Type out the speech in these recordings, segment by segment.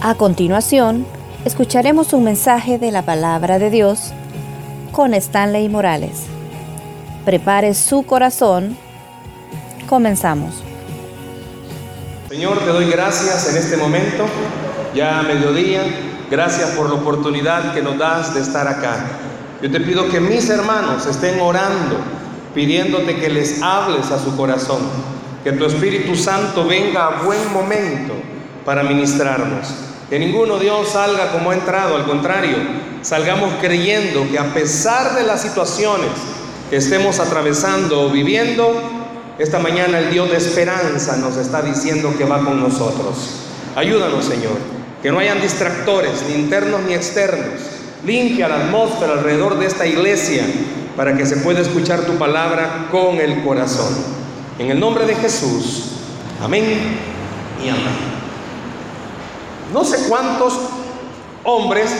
A continuación, escucharemos un mensaje de la palabra de Dios con Stanley Morales. Prepare su corazón. Comenzamos. Señor, te doy gracias en este momento, ya a mediodía. Gracias por la oportunidad que nos das de estar acá. Yo te pido que mis hermanos estén orando, pidiéndote que les hables a su corazón, que tu Espíritu Santo venga a buen momento para ministrarnos. Que ninguno Dios salga como ha entrado, al contrario, salgamos creyendo que a pesar de las situaciones que estemos atravesando o viviendo, esta mañana el Dios de esperanza nos está diciendo que va con nosotros. Ayúdanos, Señor, que no hayan distractores, ni internos ni externos. Limpia la atmósfera alrededor de esta iglesia para que se pueda escuchar tu palabra con el corazón. En el nombre de Jesús. Amén y amén. No sé cuántos hombres,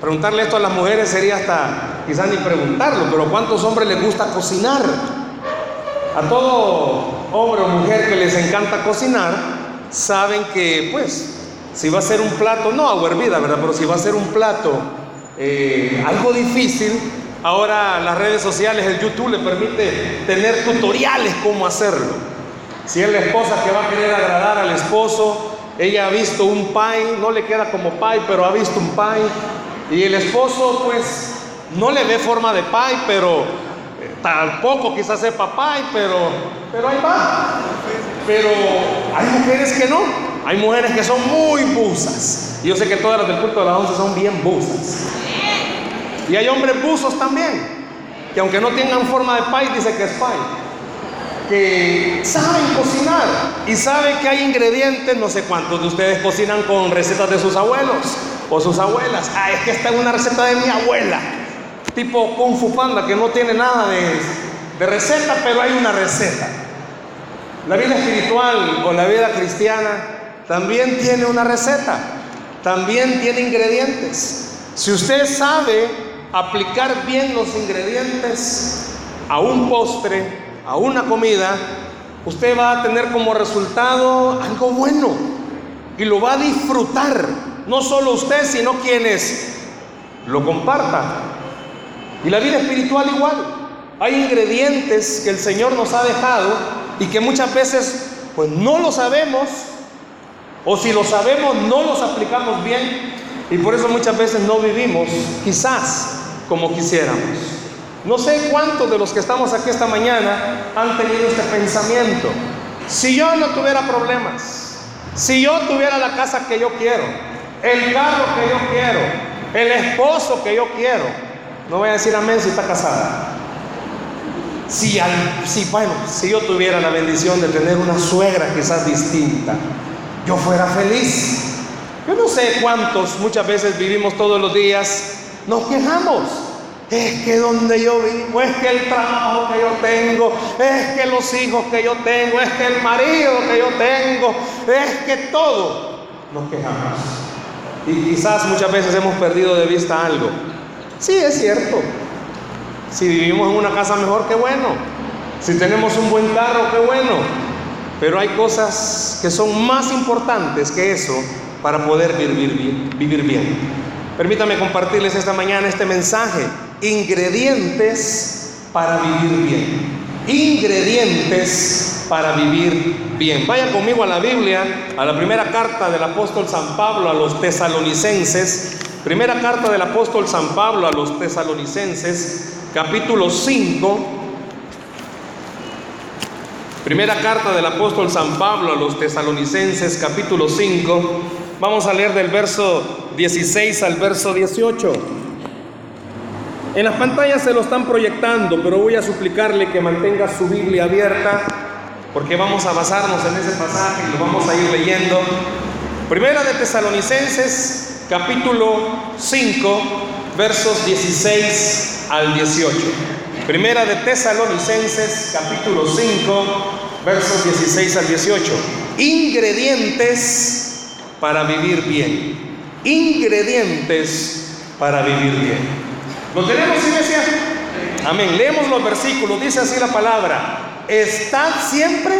preguntarle esto a las mujeres sería hasta quizás ni preguntarlo, pero cuántos hombres les gusta cocinar. A todo hombre o mujer que les encanta cocinar, saben que pues si va a ser un plato, no agua hervida, ¿verdad? Pero si va a ser un plato eh, algo difícil, ahora las redes sociales, el YouTube le permite tener tutoriales cómo hacerlo. Si es la esposa que va a querer agradar al esposo, ella ha visto un pie, no le queda como pie, pero ha visto un pie. Y el esposo, pues, no le ve forma de pie, pero eh, tampoco quizás sepa pie, pero, pero ahí va. Pero hay mujeres que no. Hay mujeres que son muy busas. Yo sé que todas las del culto de las once son bien busas. Y hay hombres buzos también. Que aunque no tengan forma de pie, dice que es pie que saben cocinar y saben que hay ingredientes, no sé cuántos de ustedes cocinan con recetas de sus abuelos o sus abuelas. Ah, es que esta es una receta de mi abuela, tipo Kung Fu Panda, que no tiene nada de, de receta, pero hay una receta. La vida espiritual o la vida cristiana también tiene una receta, también tiene ingredientes. Si usted sabe aplicar bien los ingredientes a un postre, a una comida, usted va a tener como resultado algo bueno y lo va a disfrutar, no solo usted, sino quienes lo compartan. Y la vida espiritual igual. Hay ingredientes que el Señor nos ha dejado y que muchas veces pues no lo sabemos o si lo sabemos no los aplicamos bien y por eso muchas veces no vivimos quizás como quisiéramos. No sé cuántos de los que estamos aquí esta mañana han tenido este pensamiento. Si yo no tuviera problemas, si yo tuviera la casa que yo quiero, el carro que yo quiero, el esposo que yo quiero, no voy a decir amén si está casada. Si, si, bueno, si yo tuviera la bendición de tener una suegra quizás distinta, yo fuera feliz. Yo no sé cuántos muchas veces vivimos todos los días, nos quejamos. Es que donde yo vivo, es que el trabajo que yo tengo, es que los hijos que yo tengo, es que el marido que yo tengo, es que todo nos quejamos. Y quizás muchas veces hemos perdido de vista algo. Sí, es cierto. Si vivimos en una casa mejor, qué bueno. Si tenemos un buen carro, qué bueno. Pero hay cosas que son más importantes que eso para poder vivir bien. Vivir bien. Permítame compartirles esta mañana este mensaje ingredientes para vivir bien. Ingredientes para vivir bien. Vaya conmigo a la Biblia, a la primera carta del apóstol San Pablo a los tesalonicenses. Primera carta del apóstol San Pablo a los tesalonicenses, capítulo 5. Primera carta del apóstol San Pablo a los tesalonicenses, capítulo 5. Vamos a leer del verso 16 al verso 18. En las pantallas se lo están proyectando, pero voy a suplicarle que mantenga su Biblia abierta porque vamos a basarnos en ese pasaje y lo vamos a ir leyendo. Primera de Tesalonicenses, capítulo 5, versos 16 al 18. Primera de Tesalonicenses, capítulo 5, versos 16 al 18. Ingredientes para vivir bien. Ingredientes para vivir bien. ¿Lo tenemos, iglesia? Amén. Leemos los versículos. Dice así la palabra. Estad siempre.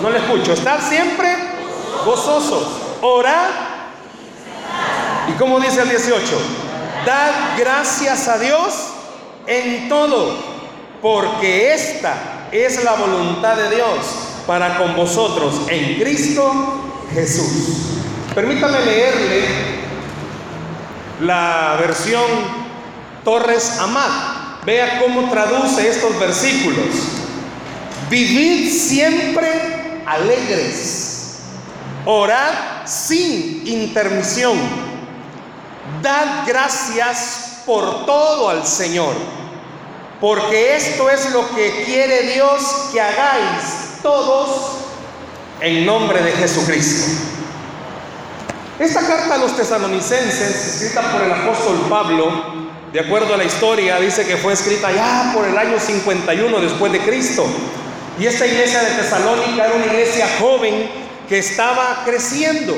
No le escucho. Estad siempre gozosos. Orad ¿Y cómo dice el 18? Dad gracias a Dios en todo, porque esta es la voluntad de Dios para con vosotros en Cristo Jesús. Permítame leerle la versión Torres Amat. Vea cómo traduce estos versículos. Vivid siempre alegres. Orad sin intermisión. Dad gracias por todo al Señor. Porque esto es lo que quiere Dios que hagáis todos en nombre de Jesucristo. Esta carta a los tesalonicenses, escrita por el apóstol Pablo, de acuerdo a la historia, dice que fue escrita ya por el año 51 después de Cristo. Y esta iglesia de Tesalónica era una iglesia joven que estaba creciendo.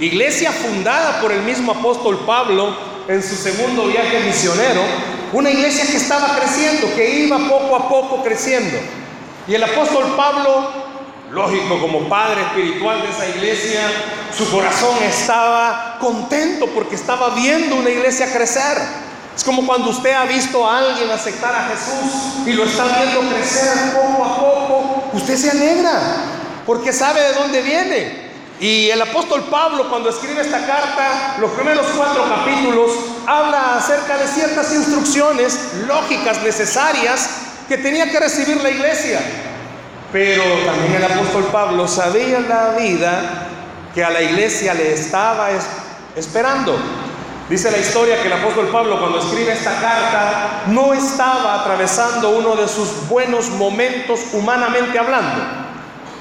Iglesia fundada por el mismo apóstol Pablo en su segundo viaje misionero. Una iglesia que estaba creciendo, que iba poco a poco creciendo. Y el apóstol Pablo lógico, como padre espiritual de esa iglesia, su corazón estaba contento porque estaba viendo una iglesia crecer. Es como cuando usted ha visto a alguien aceptar a Jesús y lo está viendo crecer poco a poco, usted se alegra porque sabe de dónde viene. Y el apóstol Pablo cuando escribe esta carta, los primeros cuatro capítulos, habla acerca de ciertas instrucciones lógicas necesarias que tenía que recibir la iglesia. Pero también el apóstol Pablo sabía la vida que a la iglesia le estaba esperando. Dice la historia que el apóstol Pablo cuando escribe esta carta no estaba atravesando uno de sus buenos momentos humanamente hablando.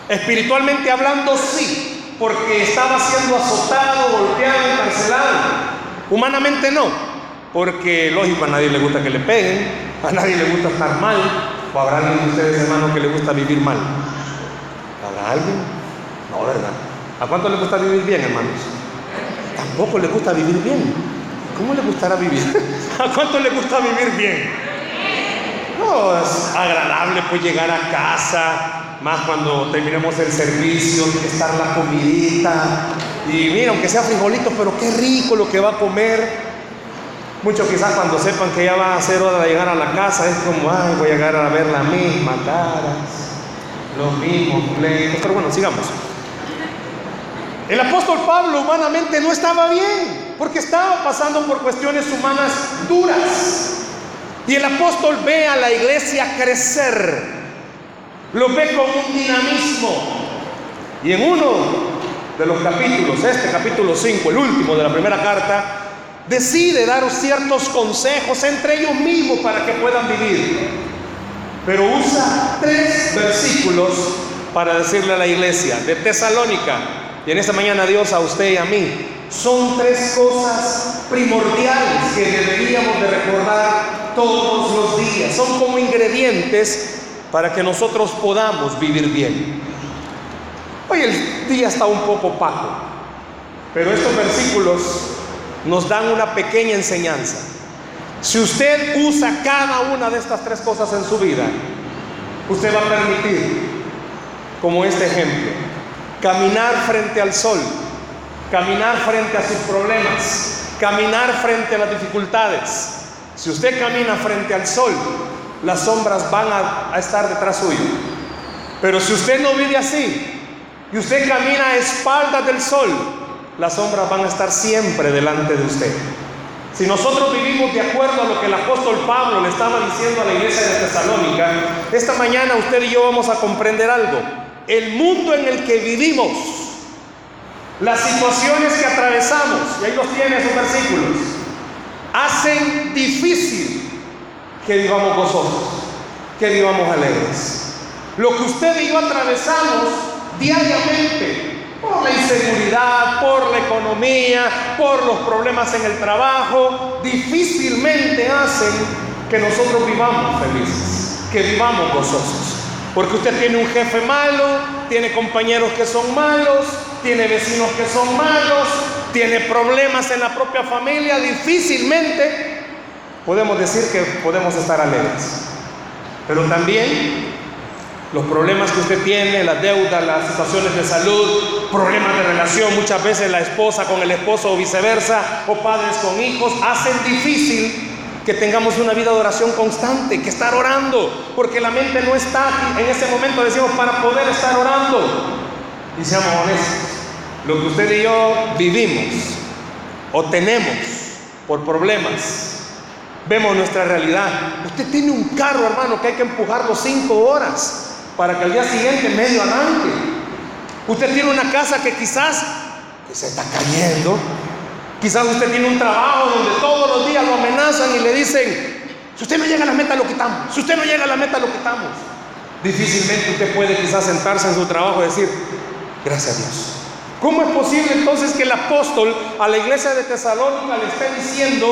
Espiritualmente hablando sí, porque estaba siendo azotado, golpeado, encarcelado. Humanamente no, porque lógico a nadie le gusta que le peguen, a nadie le gusta estar mal, ¿O habrá alguien de ustedes, hermanos, que le gusta vivir mal? ¿Habrá alguien? No, ¿verdad? ¿A cuánto le gusta vivir bien, hermanos? Tampoco le gusta vivir bien. ¿Cómo le gustará vivir? ¿A cuánto le gusta vivir bien? No, es agradable pues llegar a casa, más cuando terminemos el servicio, estar la comidita. Y mira, aunque sea frijolito, pero qué rico lo que va a comer. Muchos quizás cuando sepan que ya va a ser hora de llegar a la casa, es como, ay, voy a llegar a ver la misma caras, los mismos pleitos. Pero bueno, sigamos. El apóstol Pablo humanamente no estaba bien, porque estaba pasando por cuestiones humanas duras. Y el apóstol ve a la iglesia crecer, lo ve con un dinamismo. Y en uno de los capítulos, este capítulo 5, el último de la primera carta, decide daros ciertos consejos entre ellos mismos para que puedan vivir. Pero usa tres versículos para decirle a la iglesia de Tesalónica, y en esta mañana Dios a usted y a mí, son tres cosas primordiales que deberíamos de recordar todos los días. Son como ingredientes para que nosotros podamos vivir bien. Hoy el día está un poco opaco, pero estos versículos nos dan una pequeña enseñanza. Si usted usa cada una de estas tres cosas en su vida, usted va a permitir, como este ejemplo, caminar frente al sol, caminar frente a sus problemas, caminar frente a las dificultades. Si usted camina frente al sol, las sombras van a, estar detrás suyo. Pero si usted no vive así y usted camina a espaldas del sol, las sombras van a estar siempre delante de usted. Si nosotros vivimos de acuerdo a lo que el apóstol Pablo le estaba diciendo a la iglesia de Tesalónica, esta mañana usted y yo vamos a comprender algo. El mundo en el que vivimos, las situaciones que atravesamos, y ahí los tiene esos versículos, hacen difícil que vivamos gozosos, que vivamos alegres. Lo que usted y yo atravesamos diariamente por la inseguridad, por la economía, por los problemas en el trabajo, difícilmente hacen que nosotros vivamos felices, que vivamos gozosos. Porque usted tiene un jefe malo, tiene compañeros que son malos, tiene vecinos que son malos, tiene problemas en la propia familia, difícilmente podemos decir que podemos estar alegres. Pero también Los problemas que usted tiene, las deudas, las situaciones de salud, problemas de relación, muchas veces la esposa con el esposo o viceversa, o padres con hijos, hacen difícil que tengamos una vida de oración constante, que estar orando, porque la mente no está en ese momento, decimos, para poder estar orando. Y seamos honestos, lo que usted y yo vivimos o tenemos por problemas, vemos nuestra realidad. Usted tiene un carro, hermano, que hay que empujarlo cinco horas para que al día siguiente medio arranque. Usted tiene una casa que quizás se está cayendo. Quizás usted tiene un trabajo donde todos los días lo amenazan y le dicen, si usted no llega a la meta lo quitamos, si usted no llega a la meta lo quitamos. Difícilmente usted puede quizás sentarse en su trabajo y decir, gracias a Dios. ¿Cómo es posible entonces que el apóstol a la iglesia de Tesalónica le esté diciendo,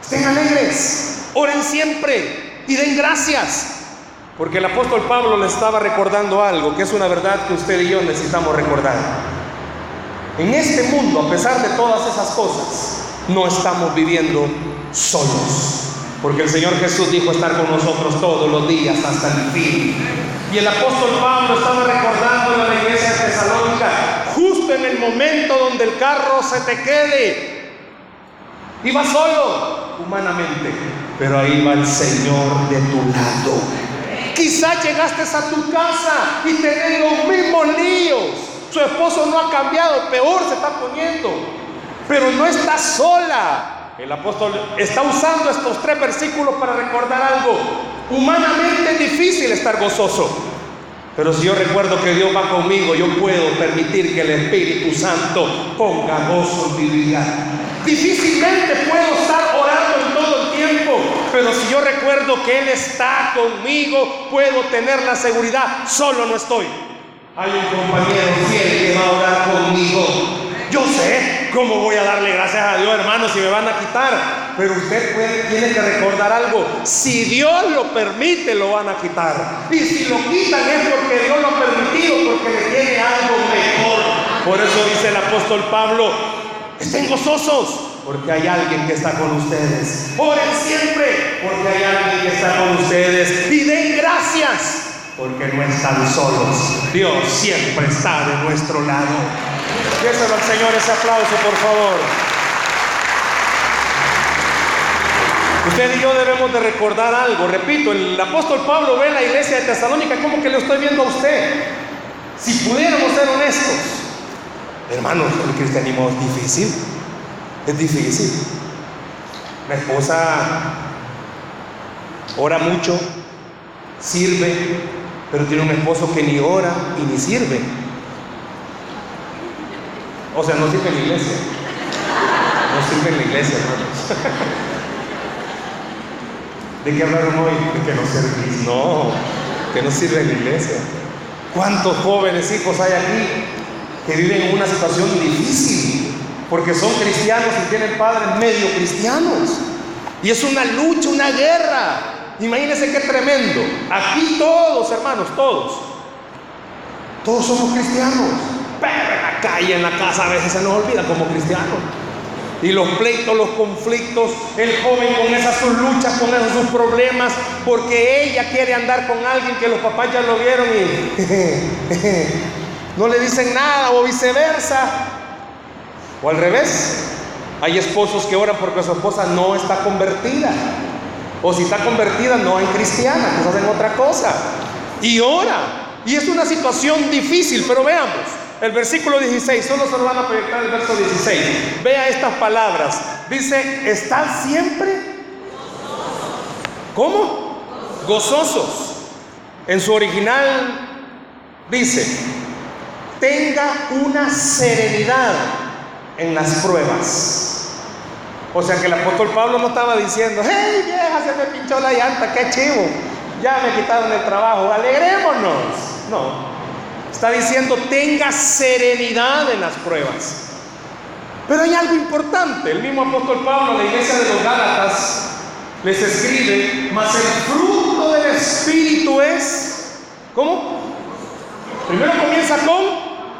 estén alegres, oren siempre y den gracias? Porque el apóstol Pablo le estaba recordando algo, que es una verdad que usted y yo necesitamos recordar. En este mundo, a pesar de todas esas cosas, no estamos viviendo solos. Porque el Señor Jesús dijo estar con nosotros todos los días hasta el fin. Y el apóstol Pablo estaba recordando a la iglesia justo en el momento donde el carro se te quede. Iba solo, humanamente, pero ahí va el Señor de tu lado. Quizás llegaste a tu casa y tenés los mismos líos. Su esposo no ha cambiado, peor se está poniendo. Pero no está sola. El apóstol está usando estos tres versículos para recordar algo. Humanamente difícil estar gozoso. Pero si yo recuerdo que Dios va conmigo, yo puedo permitir que el Espíritu Santo ponga gozo en mi vida. Difícilmente puedo estar orando en todo el tiempo, pero si yo recuerdo que Él está conmigo, puedo tener la seguridad, solo no estoy. Hay un compañero fiel que va a orar conmigo. Yo sé cómo voy a darle gracias a Dios, hermano, si me van a quitar. Pero usted tiene que recordar algo. Si Dios lo permite, lo van a quitar. Y si lo quitan es porque Dios lo ha permitido, porque le tiene algo mejor. Por eso dice el apóstol Pablo, estén gozosos, porque hay alguien que está con ustedes. Oren siempre, porque hay alguien que está con ustedes. Y den gracias, porque no están solos. Dios siempre está de nuestro lado. Déselo al Señor ese aplauso, por favor. Usted y yo debemos de recordar algo. Repito, el apóstol Pablo ve la iglesia de Tesalónica como que le estoy viendo a usted. Si pudiéramos ser honestos, hermanos, el cristianismo es difícil. Es difícil. Mi esposa ora mucho, sirve, pero tiene un esposo que ni ora y ni sirve. O sea, no sirve en la iglesia. No sirve en la iglesia, hermanos. ¿De qué hablaron hoy? De que no servís. No, que no sirve la iglesia. ¿Cuántos jóvenes hijos hay aquí que viven en una situación difícil? Porque son cristianos y tienen padres medio cristianos. Y es una lucha, una guerra. Imagínense qué tremendo. Aquí todos, hermanos, todos. Todos somos cristianos. Pero en la calle, en la casa, a veces se nos olvida como cristianos. Y los pleitos, los conflictos, el joven con esas sus luchas, con esos sus problemas, porque ella quiere andar con alguien que los papás ya lo vieron y no le dicen nada, o viceversa. O al revés, hay esposos que oran porque su esposa no está convertida. O si está convertida, no en cristiana, pues hacen otra cosa. Y ora. Y es una situación difícil, pero veamos. El versículo 16, solo se lo van a proyectar el verso 16. Vea estas palabras. Dice, están siempre. ¿Cómo? Gozosos. En su original dice, tenga una serenidad en las pruebas. O sea que el apóstol Pablo no estaba diciendo, hey vieja, se me pinchó la llanta, qué chivo, ya me quitaron el trabajo, alegrémonos. No, está diciendo, tenga serenidad en las pruebas. Pero hay algo importante, el mismo apóstol Pablo la iglesia de los Gálatas les escribe, mas el fruto del Espíritu es, ¿cómo? Primero comienza con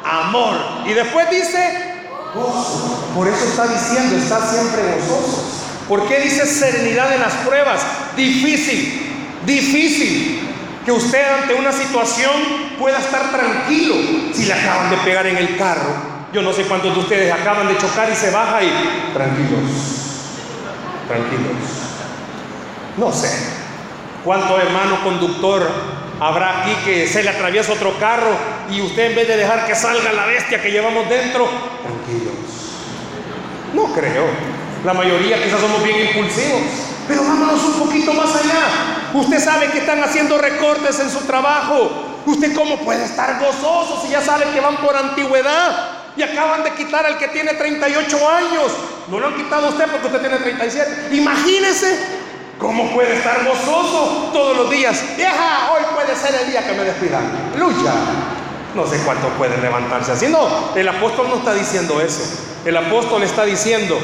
amor y después dice gozo. Por eso está diciendo, está siempre gozoso. ¿Por qué dice serenidad en las pruebas? Difícil, difícil. Que usted ante una situación pueda estar tranquilo si le acaban de pegar en el carro. Yo no sé cuántos de ustedes acaban de chocar y se baja y tranquilos, tranquilos. No sé cuánto hermano conductor habrá aquí que se le atraviesa otro carro y usted en vez de dejar que salga la bestia que llevamos dentro, tranquilos. No creo. La mayoría quizás somos bien impulsivos. Pero vámonos un poquito más allá. Usted sabe que están haciendo recortes en su trabajo. ¿Usted cómo puede estar gozoso si ya sabe que van por antigüedad? Y acaban de quitar al que tiene 38 años. No lo han quitado usted porque usted tiene 37. Imagínese cómo puede estar gozoso todos los días. Vieja, hoy puede ser el día que me despidan. Lucha. No sé cuánto puede levantarse así. No, el apóstol no está diciendo eso. El apóstol está diciendo,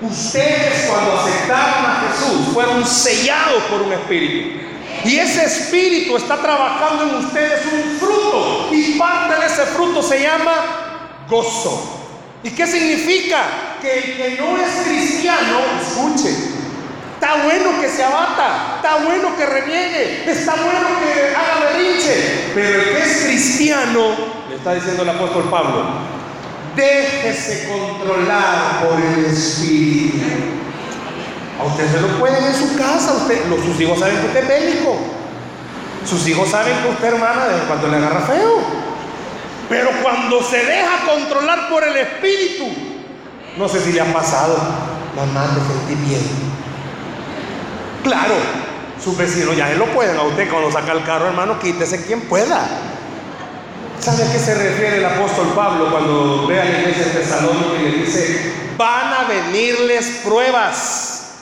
Ustedes cuando aceptaron a Jesús fueron sellados por un espíritu. Y ese espíritu está trabajando en ustedes un fruto. Y parte de ese fruto se llama gozo. ¿Y qué significa? Que el que no es cristiano, escuche, está bueno que se abata, está bueno que reniegue, está bueno que haga berrinche. Pero el que es cristiano, le está diciendo el apóstol Pablo, Déjese controlar por el Espíritu. A usted se lo pueden en su casa. Los, sus hijos saben que usted es bélico. Sus hijos saben que usted, hermana, de cuando le agarra feo. Pero cuando se deja controlar por el Espíritu, no sé si le ha pasado, mamá, te sentí bien. Claro, sus vecinos ya se lo pueden a usted cuando saca el carro, hermano, quítese quien pueda. ¿Sabe a qué se refiere el apóstol Pablo cuando ve a la iglesia de Tesalónica y le dice, van a venirles pruebas?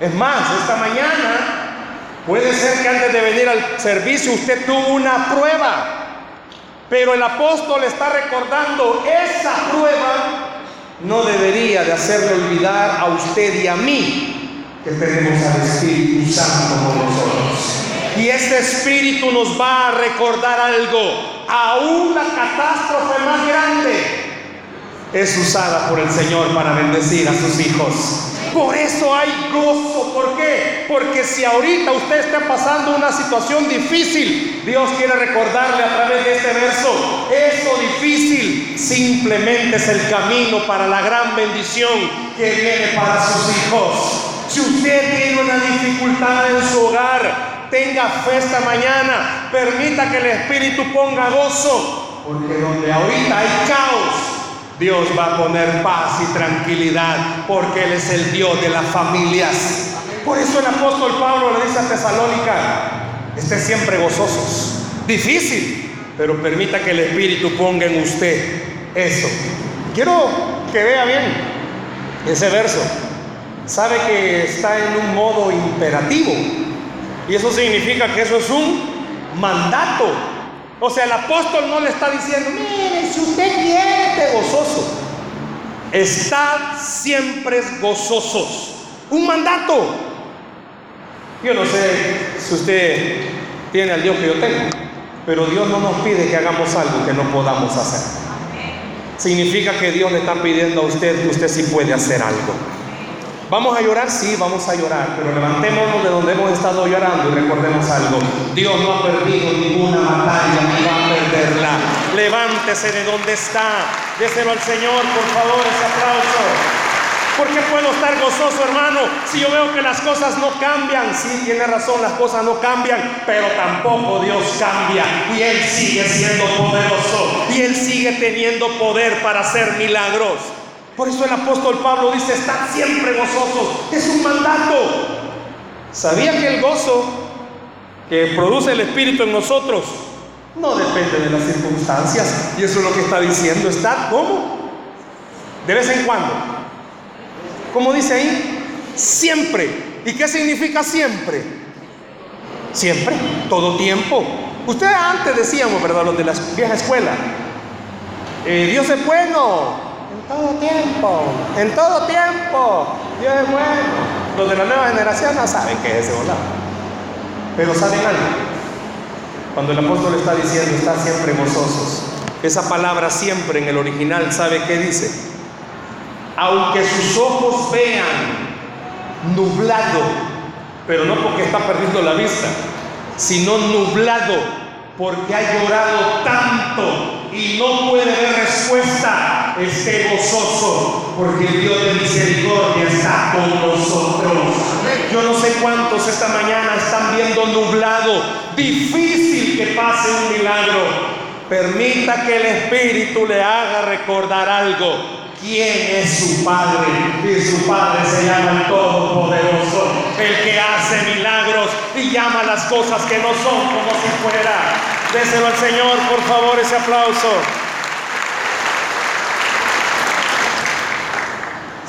Es más, esta mañana puede ser que antes de venir al servicio usted tuvo una prueba, pero el apóstol está recordando esa prueba no debería de hacerle olvidar a usted y a mí que tenemos al Espíritu Santo con nosotros. Y este Espíritu nos va a recordar algo aún la catástrofe más grande es usada por el Señor para bendecir a sus hijos. Por eso hay gozo. ¿Por qué? Porque si ahorita usted está pasando una situación difícil, Dios quiere recordarle a través de este verso, eso difícil simplemente es el camino para la gran bendición que viene para sus hijos. Si usted tiene una dificultad en su hogar, tenga fe esta mañana, permita que el Espíritu ponga gozo, porque donde ahorita hay caos, Dios va a poner paz y tranquilidad, porque Él es el Dios de las familias. Por eso el apóstol Pablo le dice a Tesalónica, esté siempre gozosos. Difícil, pero permita que el Espíritu ponga en usted eso. Quiero que vea bien ese verso. Sabe que está en un modo imperativo. Y eso significa que eso es un mandato. O sea, el apóstol no le está diciendo, mire, si usted quiere, gozoso. Estad siempre gozosos. Un mandato. Yo no sé si usted tiene al Dios que yo tengo, pero Dios no nos pide que hagamos algo que no podamos hacer. Significa que Dios le está pidiendo a usted que usted sí puede hacer algo. ¿Vamos a llorar? Sí, vamos a llorar, pero levantémonos de donde hemos estado llorando y recordemos algo. Dios no ha perdido ninguna batalla ni va a perderla. Levántese de donde está. Déselo al Señor, por favor, ese aplauso. ¿Por qué puedo estar gozoso, hermano? Si yo veo que las cosas no cambian. Sí, tiene razón, las cosas no cambian, pero tampoco Dios cambia. Y Él sigue siendo poderoso. Y Él sigue teniendo poder para hacer milagros. Por eso el apóstol Pablo dice, están siempre gozosos. Es un mandato. ¿Sabía que el gozo que produce el Espíritu en nosotros no depende de las circunstancias? Y eso es lo que está diciendo. ¿Está cómo? De vez en cuando. ¿Cómo dice ahí? Siempre. ¿Y qué significa siempre? Siempre, todo tiempo. Ustedes antes decíamos, ¿verdad? Los de la vieja escuela. Eh, Dios es bueno, todo tiempo, en todo tiempo, Dios es bueno. Los de la nueva generación no saben qué es ese volado. Pero saben algo. Cuando el apóstol está diciendo, está siempre gozosos. Esa palabra siempre en el original, ¿sabe qué dice? Aunque sus ojos vean nublado, pero no porque está perdiendo la vista, sino nublado, porque ha llorado tanto y no puede ver respuesta, esté gozoso, porque el Dios de misericordia está con nosotros. Yo no sé cuántos esta mañana están viendo nublado, difícil que pase un milagro. Permita que el Espíritu le haga recordar algo quién es su Padre. Y su Padre se llama el Todopoderoso, el que hace milagros y llama las cosas que no son como si fuera. Déselo al Señor, por favor, ese aplauso.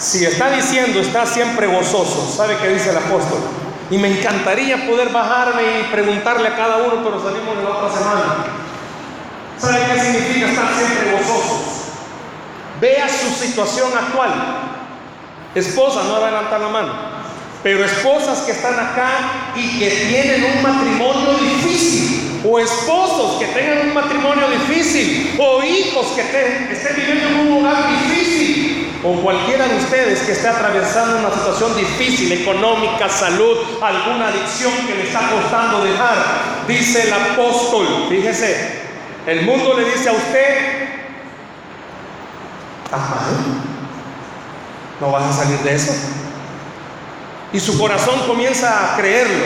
Si está diciendo, está siempre gozoso, ¿sabe qué dice el apóstol? Y me encantaría poder bajarme y preguntarle a cada uno, pero salimos de la otra semana. ¿Sabe qué significa estar siempre gozosos? Vea su situación actual. Esposa, no va la mano, pero esposas que están acá y que tienen un matrimonio difícil, o esposos que tengan un matrimonio difícil, o hijos que estén viviendo en un hogar difícil, o cualquiera de ustedes que esté atravesando una situación difícil, económica, salud, alguna adicción que le está costando dejar, dice el apóstol, fíjese, el mundo le dice a usted, no vas a salir de eso. Y su corazón comienza a creerlo.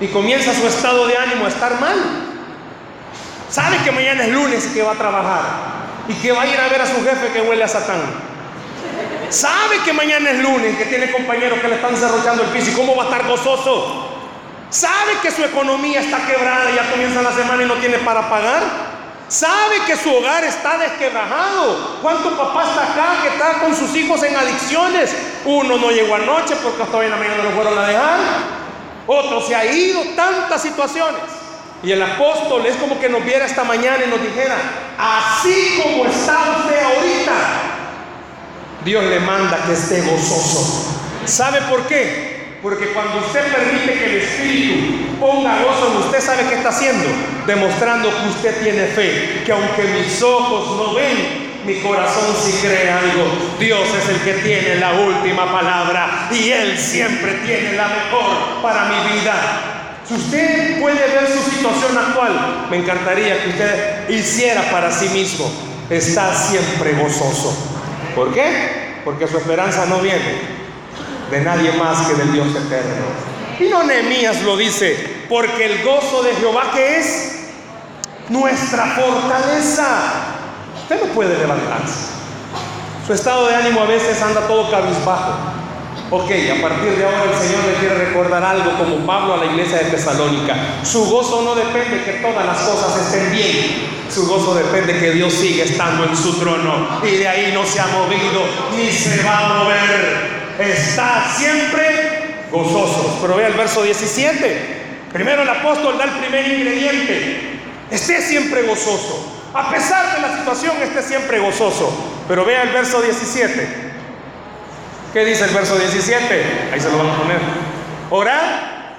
Y comienza su estado de ánimo a estar mal. Sabe que mañana es lunes que va a trabajar. Y que va a ir a ver a su jefe que huele a Satán. Sabe que mañana es lunes, que tiene compañeros que le están cerrochando el piso. ¿Y cómo va a estar gozoso? Sabe que su economía está quebrada y ya comienza la semana y no tiene para pagar. Sabe que su hogar está desquebrajado. ¿Cuánto papá está acá que está con sus hijos en adicciones? Uno no llegó anoche porque hasta hoy en la mañana lo fueron a dejar. Otro se ha ido. Tantas situaciones. Y el apóstol es como que nos viera esta mañana y nos dijera, así como está usted ahorita, Dios le manda que esté gozoso. ¿Sabe por qué? Porque cuando usted permite que el Espíritu ponga gozo en usted, ¿sabe qué está haciendo? Demostrando que usted tiene fe, que aunque mis ojos no ven, mi corazón sí cree algo. Dios es el que tiene la última palabra y Él siempre tiene la mejor para mi vida. Si usted puede ver su situación actual, me encantaría que usted hiciera para sí mismo. Está siempre gozoso. ¿Por qué? Porque su esperanza no viene de nadie más que del Dios eterno. Y no Nehemías lo dice, porque el gozo de Jehová que es nuestra fortaleza. Usted no puede levantarse. Su estado de ánimo a veces anda todo cabizbajo. Ok, a partir de ahora el Señor le quiere recordar algo como Pablo a la iglesia de Tesalónica. Su gozo no depende que todas las cosas estén bien. Su gozo depende que Dios sigue estando en su trono y de ahí no se ha movido ni se va a mover está siempre gozoso Pero vea el verso 17. Primero el apóstol da el primer ingrediente. Esté siempre gozoso. A pesar de la situación, esté siempre gozoso. Pero vea el verso 17. ¿Qué dice el verso 17? Ahí se lo vamos a poner. Orar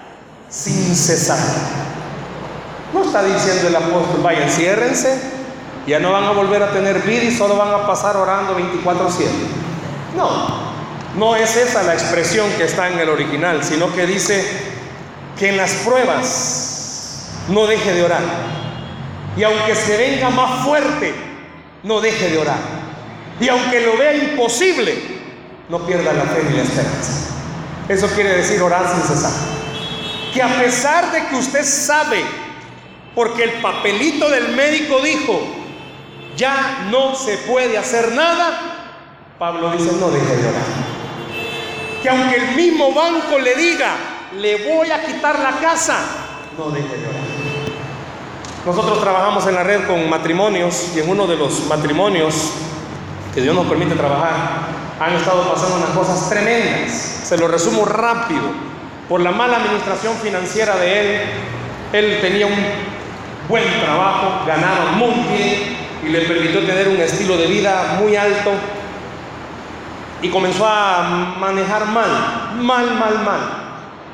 sin cesar. No está diciendo el apóstol, vayan, ciérrense, ya no van a volver a tener vida y solo van a pasar orando 24/7. No, no es esa la expresión que está en el original, sino que dice que en las pruebas no deje de orar. Y aunque se venga más fuerte, no deje de orar. Y aunque lo vea imposible, no pierda la fe ni la esperanza. Eso quiere decir orar sin cesar. Que a pesar de que usted sabe, porque el papelito del médico dijo, ya no se puede hacer nada, Pablo dice, no deje de orar que aunque el mismo banco le diga, le voy a quitar la casa, no deje de orar. Nosotros trabajamos en la red con matrimonios y en uno de los matrimonios que Dios nos permite trabajar, han estado pasando unas cosas tremendas. Se lo resumo rápido. Por la mala administración financiera de él, él tenía un buen trabajo, ganaba muy bien y le permitió tener un estilo de vida muy alto, y comenzó a manejar mal, mal, mal, mal,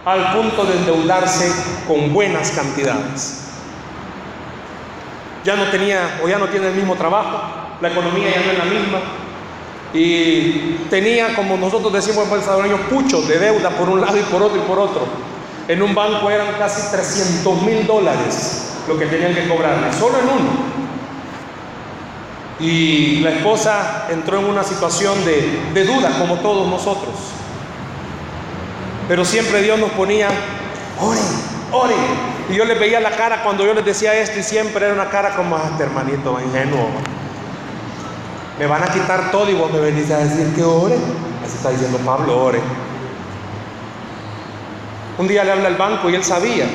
al punto de endeudarse con buenas cantidades. Ya no tenía o ya no tiene el mismo trabajo, la economía ya no es la misma y tenía, como nosotros decimos en salvadoreño, puchos de deuda por un lado y por otro y por otro. En un banco eran casi 300 mil dólares lo que tenían que cobrarle, solo en uno. Y la esposa entró en una situación de, de duda, como todos nosotros. Pero siempre Dios nos ponía, oren, oren. Y yo les veía la cara cuando yo les decía esto y siempre era una cara como, ah, este hermanito ingenuo. Me van a quitar todo y vos me venís a decir que ore. Así está diciendo Pablo, ore. Un día le habla al banco y él sabía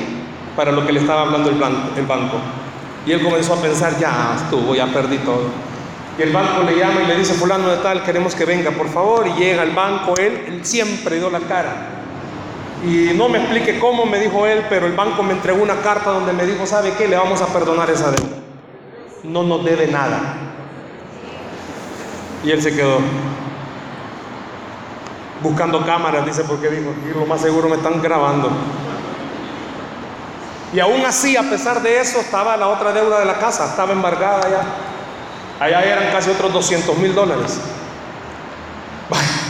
para lo que le estaba hablando el banco, el banco. Y él comenzó a pensar, ya estuvo, ya perdí todo. Y el banco le llama y le dice, fulano de tal, queremos que venga, por favor. Y llega al banco, él, él siempre dio la cara. Y no me explique cómo, me dijo él, pero el banco me entregó una carta donde me dijo, ¿sabe qué? Le vamos a perdonar esa deuda. No nos debe nada. Y él se quedó buscando cámaras, dice, porque dijo, aquí lo más seguro me están grabando. Y aún así, a pesar de eso, estaba la otra deuda de la casa, estaba embargada allá. Allá eran casi otros 200 mil dólares.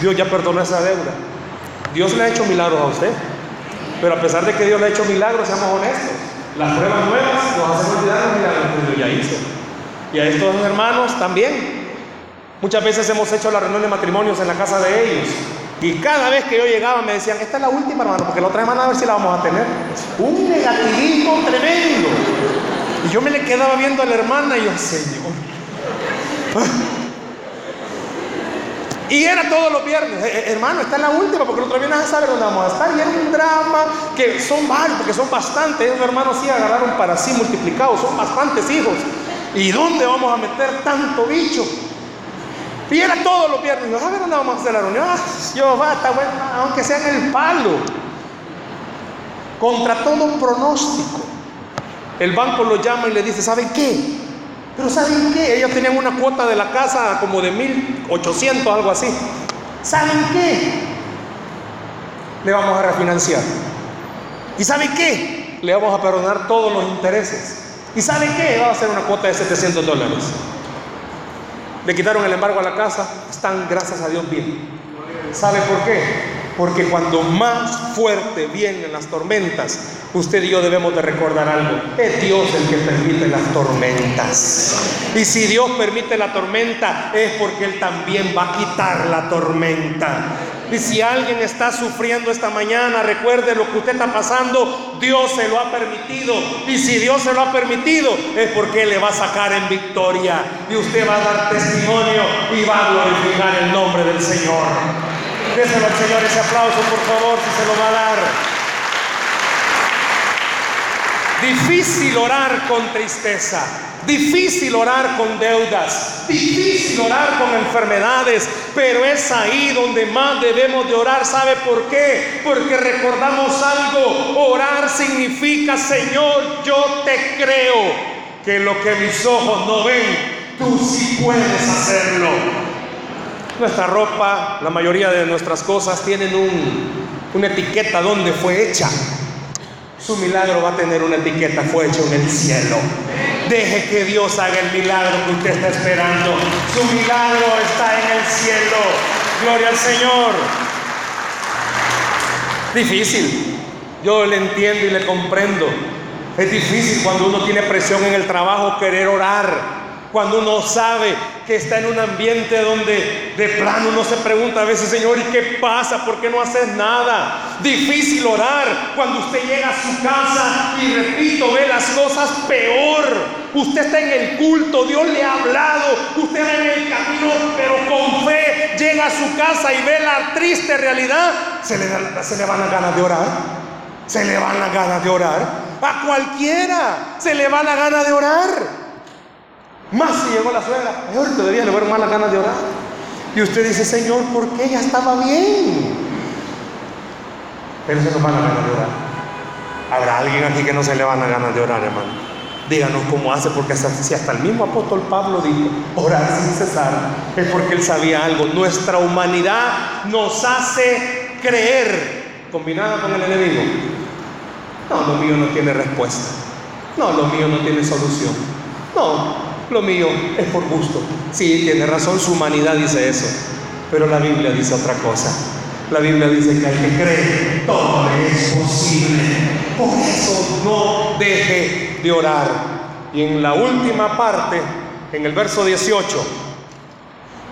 Dios ya perdonó esa deuda. Dios le ha hecho milagros a usted. Pero a pesar de que Dios le ha hecho milagros, seamos honestos, las pruebas nuevas nos hacen olvidar los milagros que ya hizo. Y a estos hermanos también. Muchas veces hemos hecho la reunión de matrimonios en la casa de ellos. Y cada vez que yo llegaba me decían, esta es la última hermano, porque la otra semana a ver si la vamos a tener. Un negativismo tremendo. Y yo me le quedaba viendo a la hermana y yo, Señor. Y era todos los viernes, eh, eh, hermano, esta es la última, porque el otro viernes a saber dónde vamos a estar. Y era un drama que son varios, porque son bastantes. Esos hermanos sí agarraron para sí multiplicados, son bastantes hijos. ¿Y dónde vamos a meter tanto bicho? Y era todos los viernes. Yo, a ver dónde vamos a hacer la reunión. Ah, yo, va, está bueno, aunque sea en el palo. Contra todo pronóstico. El banco lo llama y le dice, ¿saben qué? Pero ¿saben qué? Ellos tenían una cuota de la casa como de 1800, algo así. ¿Saben qué? Le vamos a refinanciar. ¿Y saben qué? Le vamos a perdonar todos los intereses. ¿Y saben qué? Va a ser una cuota de 700 dólares. Le quitaron el embargo a la casa, están gracias a Dios bien. ¿Sabe por qué? Porque cuando más fuerte vienen las tormentas, usted y yo debemos de recordar algo. Es Dios el que permite las tormentas. Y si Dios permite la tormenta, es porque Él también va a quitar la tormenta. Y si alguien está sufriendo esta mañana, recuerde lo que usted está pasando, Dios se lo ha permitido. Y si Dios se lo ha permitido, es porque le va a sacar en victoria. Y usted va a dar testimonio y va a glorificar el nombre del Señor. Déselo al Señor ese aplauso, por favor, si se lo va a dar. Difícil orar con tristeza, difícil orar con deudas, difícil orar con enfermedades, pero es ahí donde más debemos de orar. ¿Sabe por qué? Porque recordamos algo, orar significa, Señor, yo te creo que lo que mis ojos no ven, tú sí puedes hacerlo. Nuestra ropa, la mayoría de nuestras cosas tienen un, una etiqueta donde fue hecha. Su milagro va a tener una etiqueta, fue hecho en el cielo. Deje que Dios haga el milagro que usted está esperando. Su milagro está en el cielo. Gloria al Señor. Difícil. Yo le entiendo y le comprendo. Es difícil cuando uno tiene presión en el trabajo querer orar cuando uno sabe que está en un ambiente donde de plano uno se pregunta a veces, Señor, ¿y qué pasa? ¿Por qué no haces nada? Difícil orar cuando usted llega a su casa y repito, ve las cosas peor. Usted está en el culto, Dios le ha hablado, usted va en el camino, pero con fe llega a su casa y ve la triste realidad. Se le, se le van las ganas de orar. Se le van las ganas de orar. A cualquiera se le va la gana de orar. Más si llegó la suegra, peor todavía le fueron más las ganas de orar. Y usted dice, Señor, ¿por qué ella estaba bien? Pero se nos van las ganas de orar. Habrá alguien aquí que no se le van las ganas de orar, hermano. Díganos cómo hace, porque si hasta el mismo apóstol Pablo dijo, orar sin cesar, es porque él sabía algo. Nuestra humanidad nos hace creer, combinada con el enemigo. No, lo mío no tiene respuesta. No, lo mío no tiene solución. No, lo mío es por gusto. Sí, tiene razón, su humanidad dice eso. Pero la Biblia dice otra cosa. La Biblia dice que al que cree, todo es posible. Por eso no deje de orar. Y en la última parte, en el verso 18,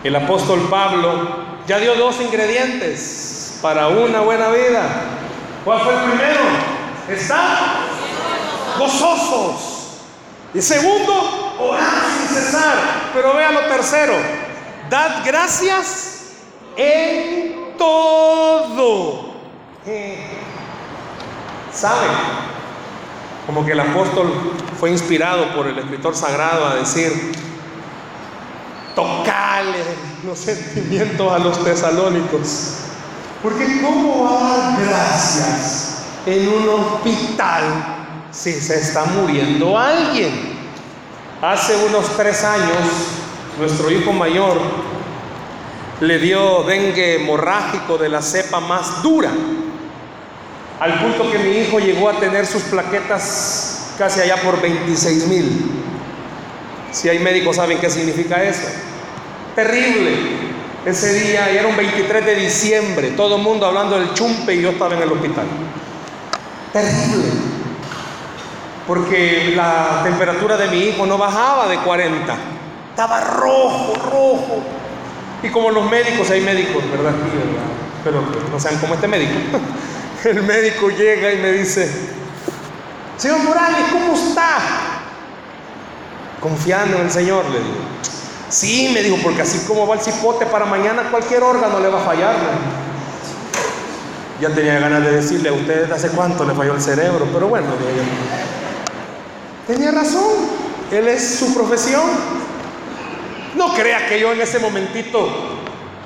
el apóstol Pablo ya dio dos ingredientes para una buena vida. ¿Cuál fue el primero? Está gozosos. Y segundo, orar sin cesar. Pero vea lo tercero. Dad gracias en todo. ¿Saben? Como que el apóstol fue inspirado por el escritor sagrado a decir, tocale los sentimientos a los tesalónicos. Porque ¿cómo dar gracias en un hospital si se está muriendo alguien? Hace unos tres años, nuestro hijo mayor le dio dengue hemorrágico de la cepa más dura, al punto que mi hijo llegó a tener sus plaquetas casi allá por 26 mil. Si hay médicos saben qué significa eso. Terrible. Ese día, era un 23 de diciembre, todo el mundo hablando del chumpe y yo estaba en el hospital. Terrible. Porque la temperatura de mi hijo no bajaba de 40. Estaba rojo, rojo. Y como los médicos, hay médicos, ¿verdad? Pero no sean como este médico. El médico llega y me dice, señor Morales, ¿cómo está? Confiando en el Señor, le digo. Sí, me dijo, porque así como va el cipote para mañana, cualquier órgano le va a fallar. Ya tenía ganas de decirle a ustedes hace cuánto le falló el cerebro, pero bueno, tenía razón, él es su profesión. No crea que yo en ese momentito,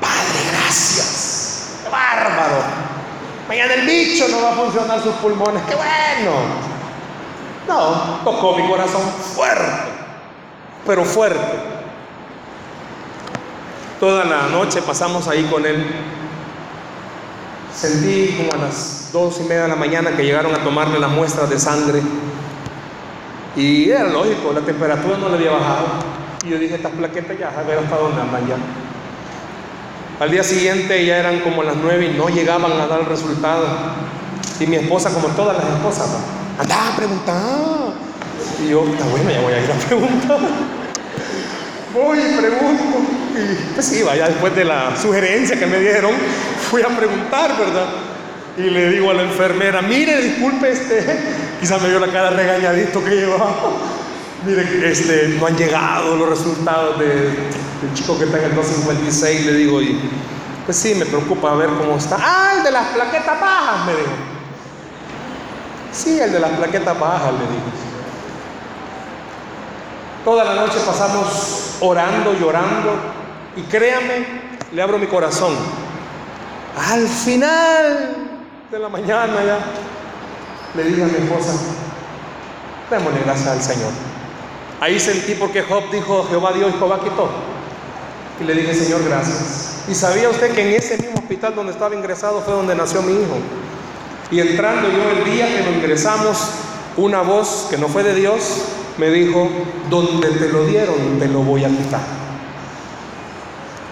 Padre, gracias, qué bárbaro. Mañana el bicho no va a funcionar sus pulmones, qué bueno. No, tocó mi corazón fuerte, pero fuerte. Toda la noche pasamos ahí con él. Sentí como a las dos y media de la mañana que llegaron a tomarle las muestras de sangre. Y era lógico, la temperatura no le había bajado. Y yo dije, estas plaquetas ya, a ver hasta dónde andan ya. Al día siguiente ya eran como las nueve y no llegaban a dar el resultado. Y mi esposa, como todas las esposas, andaba a preguntar. Y yo, está bueno, ya voy a ir a preguntar. Voy y pregunto. Y pues sí, vaya, después de la sugerencia que me dieron, fui a preguntar, ¿verdad? Y le digo a la enfermera, mire, disculpe, este, quizás me dio la cara regañadito que llevaba. Mire, este, no han llegado los resultados de, del chico que está en el 256, le digo, y pues sí, me preocupa ver cómo está. Ah, el de las plaquetas bajas, me dijo. Sí, el de las plaquetas bajas, le digo. Toda la noche pasamos orando, llorando, y créame, le abro mi corazón. Al final de la mañana ya, le dije a mi esposa, démosle gracias al Señor. Ahí sentí porque Job dijo, Jehová Dios Jehová quitó. Y le dije, Señor, gracias. Y sabía usted que en ese mismo hospital donde estaba ingresado fue donde nació mi hijo. Y entrando yo el día que lo ingresamos, una voz que no fue de Dios me dijo, donde te lo dieron, te lo voy a quitar.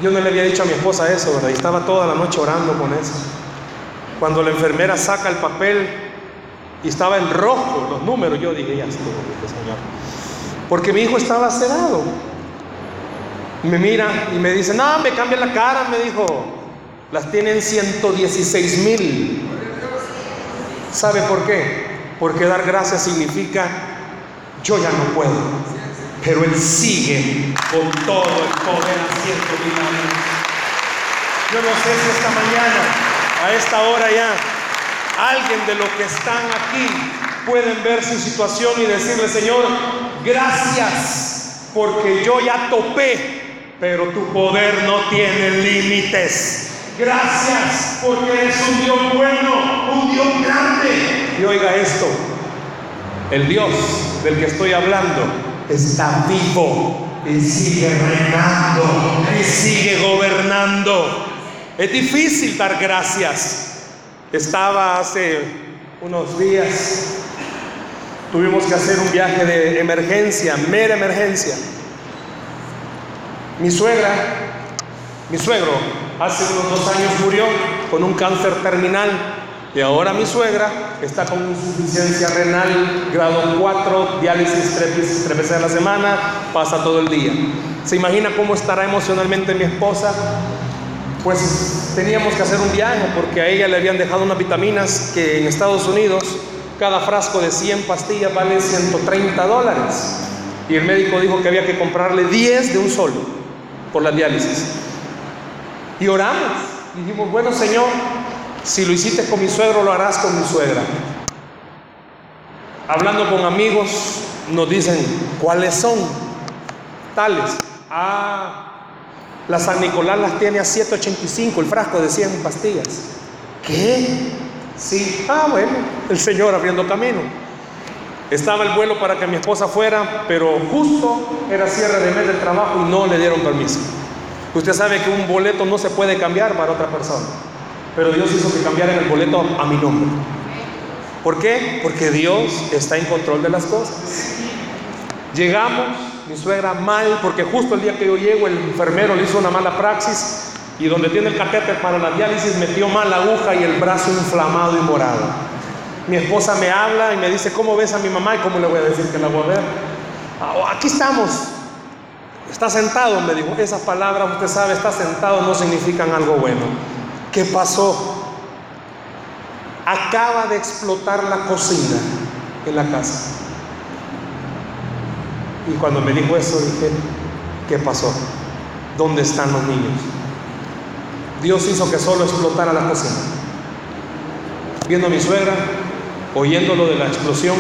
Yo no le había dicho a mi esposa eso, ¿verdad? Y estaba toda la noche orando con eso. Cuando la enfermera saca el papel y estaba en rojo los números, yo dije, ya estuvo, Señor. Porque mi hijo estaba sedado. Me mira y me dice, no, me cambia la cara, me dijo. Las tienen 116 mil. ¿Sabe por qué? Porque dar gracias significa, yo ya no puedo pero Él sigue con todo el poder haciendo milagros. Yo no sé si esta mañana, a esta hora ya, alguien de los que están aquí pueden ver su situación y decirle, Señor, gracias, porque yo ya topé, pero tu poder no tiene límites. Gracias, porque eres un Dios bueno, un Dios grande. Y oiga esto, el Dios del que estoy hablando está vivo y sigue reinando y sigue gobernando. Es difícil dar gracias. Estaba hace unos días, tuvimos que hacer un viaje de emergencia, mera emergencia. Mi suegra, mi suegro, hace unos dos años murió con un cáncer terminal. Y ahora mi suegra está con insuficiencia renal, grado 4, diálisis tres, tres veces a la semana, pasa todo el día. ¿Se imagina cómo estará emocionalmente mi esposa? Pues teníamos que hacer un viaje porque a ella le habían dejado unas vitaminas que en Estados Unidos cada frasco de 100 pastillas vale 130 dólares. Y el médico dijo que había que comprarle 10 de un solo por la diálisis. Y oramos. Dijimos, bueno Señor, si lo hiciste con mi suegro, lo harás con mi suegra. Hablando con amigos, nos dicen, ¿cuáles son? Tales. Ah, la San Nicolás las tiene a 7.85 el frasco de 100 pastillas. ¿Qué? Sí. Ah, bueno, el Señor abriendo camino. Estaba el vuelo para que mi esposa fuera, pero justo era cierre de mes del trabajo y no le dieron permiso. Usted sabe que un boleto no se puede cambiar para otra persona, pero Dios hizo que cambiaran el boleto a mi nombre. ¿Por qué? Porque Dios está en control de las cosas. Llegamos, mi suegra mal, porque justo el día que yo llego el enfermero le hizo una mala praxis y donde tiene el catéter para la diálisis metió mal la aguja y el brazo inflamado y morado. Mi esposa me habla y me dice, ¿cómo ves a mi mamá? ¿Y cómo le voy a decir que la voy a ver? Ah, oh, aquí estamos. Está sentado, me dijo. Esas palabras, usted sabe, está sentado no significan algo bueno. ¿Qué pasó? Acaba de explotar la cocina en la casa. Y cuando me dijo eso dije, ¿qué pasó? ¿Dónde están los niños? Dios hizo que solo explotara la cocina. Viendo a mi suegra, oyendo lo de la explosión,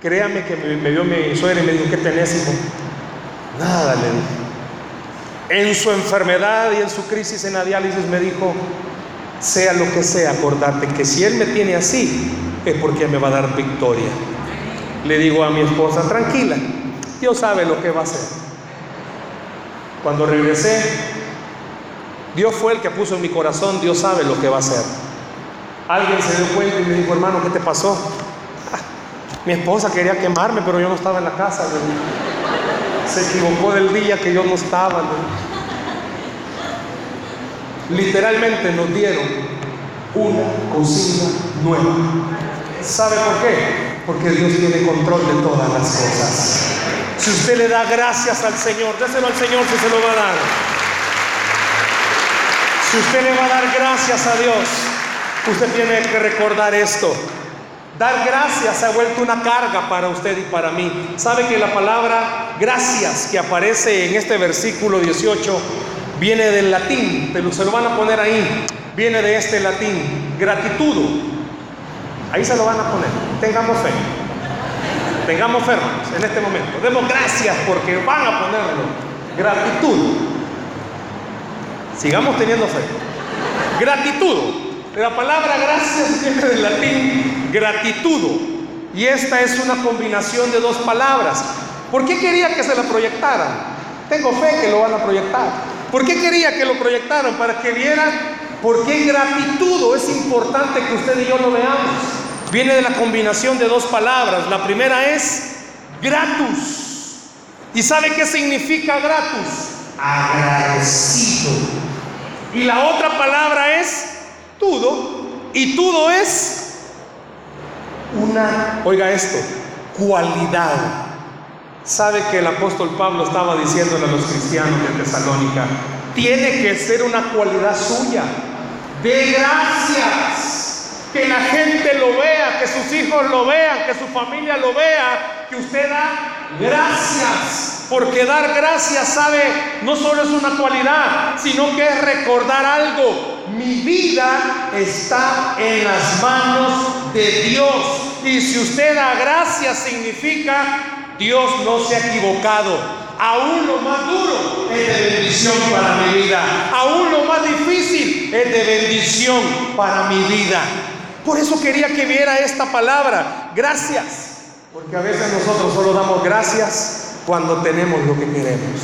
créame que me, vio mi suegra y me dijo, ¿qué tenés, hijo? Nada, le dije. En su enfermedad y en su crisis en la diálisis me dijo, sea lo que sea, acordarte que si Él me tiene así, es porque me va a dar victoria. Le digo a mi esposa, tranquila, Dios sabe lo que va a hacer. Cuando regresé, Dios fue el que puso en mi corazón, Dios sabe lo que va a hacer. Alguien se dio cuenta y me dijo, hermano, ¿qué te pasó? Ah, mi esposa quería quemarme, pero yo no estaba en la casa. Se equivocó del día que yo no estaba. Literalmente nos dieron una cocina nueva. ¿Sabe por qué? Porque Dios tiene control de todas las cosas. Si usted le da gracias al Señor, déselo al Señor si se lo va a dar. Si usted le va a dar gracias a Dios, usted tiene que recordar esto. Dar gracias ha vuelto una carga para usted y para mí. ¿Sabe que la palabra gracias que aparece en este versículo 18 viene del latín? Pero se lo van a poner ahí. Viene de este latín, gratitud. Ahí se lo van a poner. Tengamos fe. Tengamos fe, en este momento. Demos gracias porque van a ponerlo. Gratitud. Sigamos teniendo fe. Gratitud. La palabra gracias viene del latín gratitud. Y esta es una combinación de dos palabras. ¿Por qué quería que se la proyectaran? Tengo fe que lo van a proyectar. ¿Por qué quería que lo proyectaran? Para que vieran por qué gratitud es importante que usted y yo lo veamos viene de la combinación de dos palabras. La primera es gratus. ¿Y sabe qué significa gratus? Agradecido. Y la otra palabra es todo. Y todo es una, oiga esto, cualidad. ¿Sabe que el apóstol Pablo estaba diciéndole a los cristianos de Tesalónica? Tiene que ser una cualidad suya. De gracias que la gente lo vea, que sus hijos lo vean, que su familia lo vea, que usted da gracias. Porque dar gracias, sabe, no solo es una cualidad, sino que es recordar algo. Mi vida está en las manos de Dios. Y si usted da gracias significa Dios no se ha equivocado. Aún lo más duro es de bendición para mi vida. Aún lo más difícil es de bendición para mi vida. Por eso quería que viera esta palabra, gracias. Porque a veces nosotros solo damos gracias cuando tenemos lo que queremos.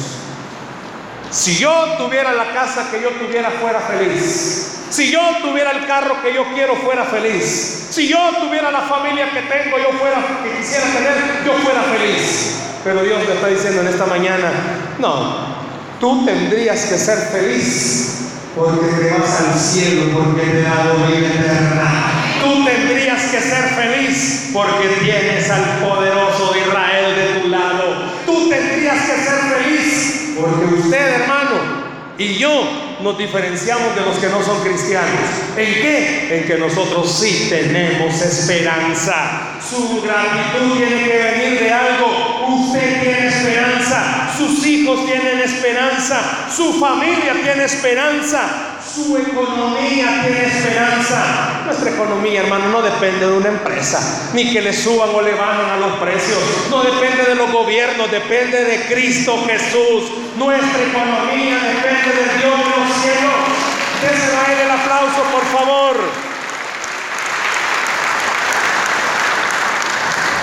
Si yo tuviera la casa que yo tuviera, fuera feliz. Si yo tuviera el carro que yo quiero, fuera feliz. Si yo tuviera la familia que tengo, yo fuera, que quisiera tener, yo fuera feliz. Pero Dios me está diciendo en esta mañana, no, tú tendrías que ser feliz porque te vas al cielo, porque te da dado vida eterna. Tú tendrías que ser feliz porque tienes al poderoso de Israel de tu lado. Tú tendrías que ser feliz porque usted, hermano, y yo nos diferenciamos de los que no son cristianos. ¿En qué? En que nosotros sí tenemos esperanza. Su gratitud tiene que venir de algo. Usted tiene esperanza. Sus hijos tienen esperanza. Su familia tiene esperanza. Su economía tiene esperanza. Nuestra economía, hermano, no depende de una empresa, ni que le suban o le bajen a los precios. No depende de los gobiernos, depende de Cristo Jesús. Nuestra economía depende de Dios de los cielos. Déselo a él el aplauso, por favor.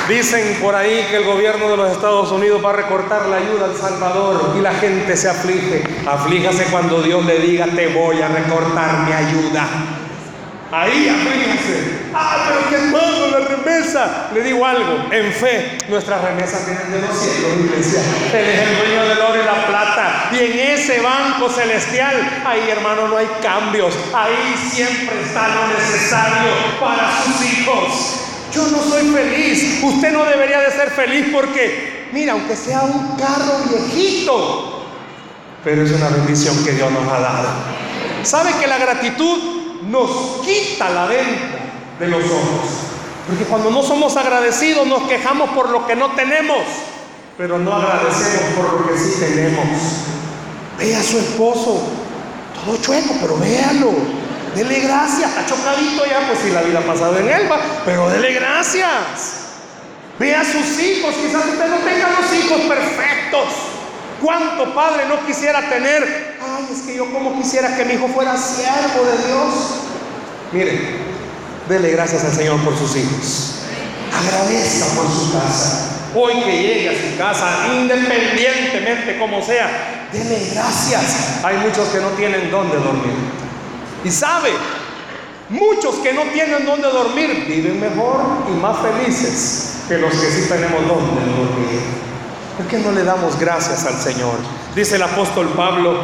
Dicen por ahí que el gobierno de los Estados Unidos va a recortar la ayuda al Salvador y la gente se aflige. Aflíjase cuando Dios le diga, te voy a recortar mi ayuda. Ahí aflíjase. Ah, pero que hermano, la remesa. Le digo algo, en fe, nuestras remesas vienen de los cielos, iglesia. Él es el dueño del oro y la plata. Y en ese banco celestial, ahí hermano, no hay cambios. Ahí siempre está lo necesario para sus hijos. Yo no soy feliz. Usted no debería de ser feliz porque, mira, aunque sea un carro viejito, pero es una bendición que Dios nos ha dado. ¿Sabe que la gratitud nos quita la venta de los ojos? Porque cuando no somos agradecidos nos quejamos por lo que no tenemos, pero no agradecemos por lo que sí tenemos. Ve a su esposo, todo chueco, pero véalo. Dele gracias, está chocadito ya, pues si la vida ha pasado en él, va, pero dele gracias. Ve a sus hijos, quizás usted no tenga los hijos perfectos. ¿Cuánto padre no quisiera tener? Ay, es que yo como quisiera que mi hijo fuera siervo de Dios. Mire, dele gracias al Señor por sus hijos. Agradezca por su casa. Hoy que llegue a su casa, independientemente como sea, dele gracias. Hay muchos que no tienen dónde dormir. Y sabe, muchos que no tienen dónde dormir viven mejor y más felices que los que sí tenemos dónde dormir. ¿Por qué no le damos gracias al Señor? Dice el apóstol Pablo,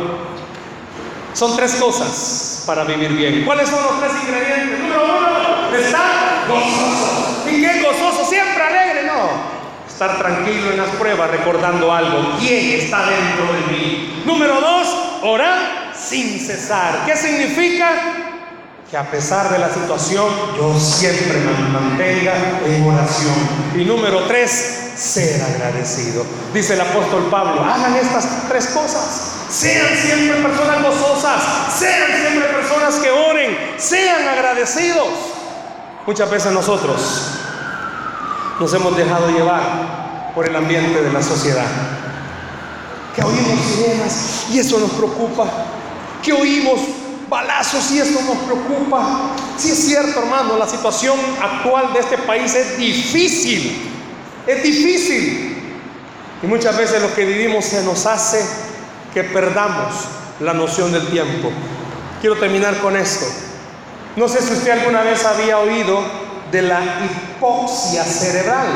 son tres cosas para vivir bien. ¿Cuáles son los tres ingredientes? Número uno, estar gozoso. ¿Y qué gozoso? Siempre alegre, no. Estar tranquilo en las pruebas recordando algo. ¿Quién está dentro de mí? Número dos, orar sin cesar. ¿Qué significa? Que a pesar de la situación, yo siempre me mantenga en oración. Y número tres, ser agradecido. Dice el apóstol Pablo, hagan estas tres cosas. Sean siempre personas gozosas, sean siempre personas que oren, sean agradecidos. Muchas veces nosotros nos hemos dejado llevar por el ambiente de la sociedad. Que oímos sirenas y eso nos preocupa que oímos balazos y eso nos preocupa. Si es cierto, hermano, la situación actual de este país es difícil. Es difícil. Y muchas veces lo que vivimos se nos hace que perdamos la noción del tiempo. Quiero terminar con esto. No sé si usted alguna vez había oído de la hipoxia cerebral.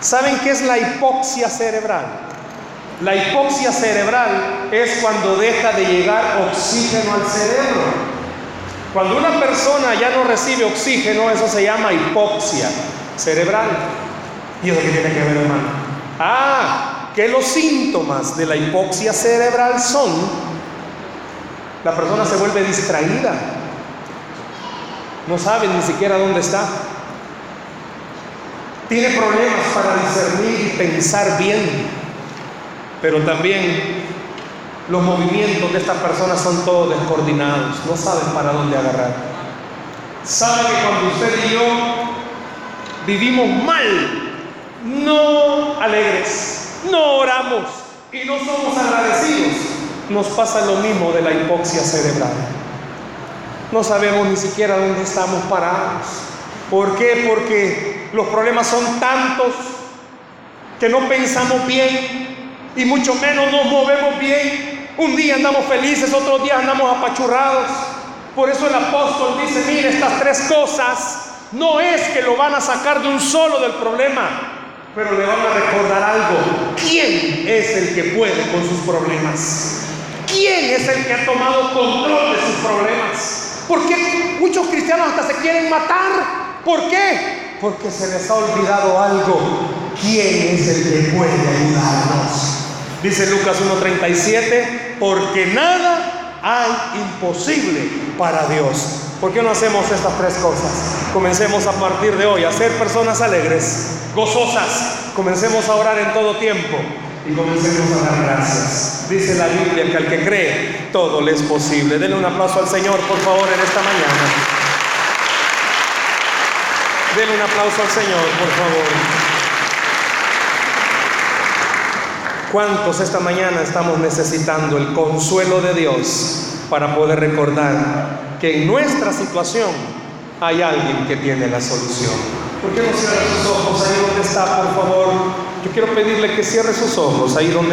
¿Saben qué es la hipoxia cerebral? La hipoxia cerebral es cuando deja de llegar oxígeno al cerebro. Cuando una persona ya no recibe oxígeno, eso se llama hipoxia cerebral. ¿Y eso qué tiene que ver, hermano? Ah, que los síntomas de la hipoxia cerebral son, la persona se vuelve distraída, no sabe ni siquiera dónde está, tiene problemas para discernir y pensar bien pero también los movimientos de estas personas son todos descoordinados, no saben para dónde agarrar. Saben que cuando usted y yo vivimos mal, no alegres, no oramos y no somos agradecidos, nos pasa lo mismo de la hipoxia cerebral. No sabemos ni siquiera dónde estamos parados. ¿Por qué? Porque los problemas son tantos que no pensamos bien, y mucho menos nos movemos bien. Un día andamos felices, otro día andamos apachurrados. Por eso el apóstol dice, mire, estas tres cosas no es que lo van a sacar de un solo del problema, pero le van a recordar algo. ¿Quién es el que puede con sus problemas? ¿Quién es el que ha tomado control de sus problemas? Porque muchos cristianos hasta se quieren matar. ¿Por qué? Porque se les ha olvidado algo. ¿Quién es el que puede ayudarnos? Dice Lucas 1.37, porque nada hay imposible para Dios. ¿Por qué no hacemos estas tres cosas? Comencemos a partir de hoy a ser personas alegres, gozosas. Comencemos a orar en todo tiempo y comencemos a dar gracias. Dice la Biblia que al que cree, todo le es posible. Denle un aplauso al Señor, por favor, en esta mañana. Denle un aplauso al Señor, por favor. ¿Cuántos esta mañana estamos necesitando el consuelo de Dios para poder recordar que en nuestra situación hay alguien que tiene la solución? ¿Por qué no cierra sus ojos ahí donde está, por favor? Yo quiero pedirle que cierre sus ojos ahí donde está.